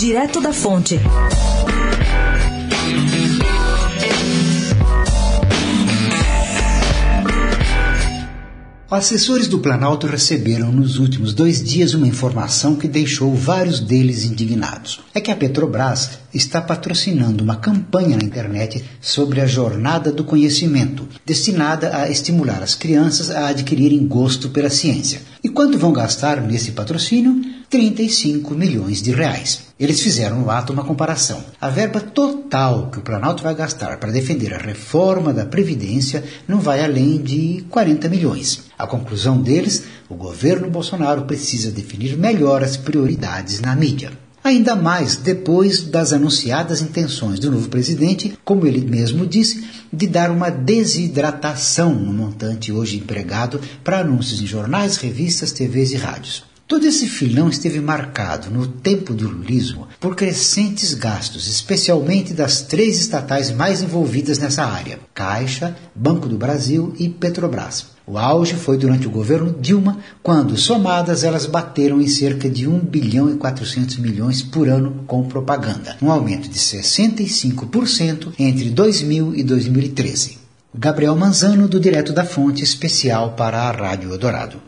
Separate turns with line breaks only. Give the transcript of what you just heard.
Direto da Fonte.
Assessores do Planalto receberam nos últimos dois dias uma informação que deixou vários deles indignados. É que a Petrobras está patrocinando uma campanha na internet sobre a jornada do conhecimento, destinada a estimular as crianças a adquirirem gosto pela ciência. E quanto vão gastar nesse patrocínio? 35 milhões de reais. Eles fizeram no ato uma comparação. A verba total que o Planalto vai gastar para defender a reforma da Previdência não vai além de 40 milhões. A conclusão deles, o governo Bolsonaro precisa definir melhor as prioridades na mídia. Ainda mais depois das anunciadas intenções do novo presidente, como ele mesmo disse, de dar uma desidratação no montante hoje empregado para anúncios em jornais, revistas, TVs e rádios. Todo esse filão esteve marcado no tempo do lulismo por crescentes gastos, especialmente das três estatais mais envolvidas nessa área: Caixa, Banco do Brasil e Petrobras. O auge foi durante o governo Dilma, quando, somadas, elas bateram em cerca de 1 bilhão e 400 milhões por ano com propaganda, um aumento de 65% entre 2000 e 2013. Gabriel Manzano, do Direto da Fonte, especial para a Rádio Eldorado.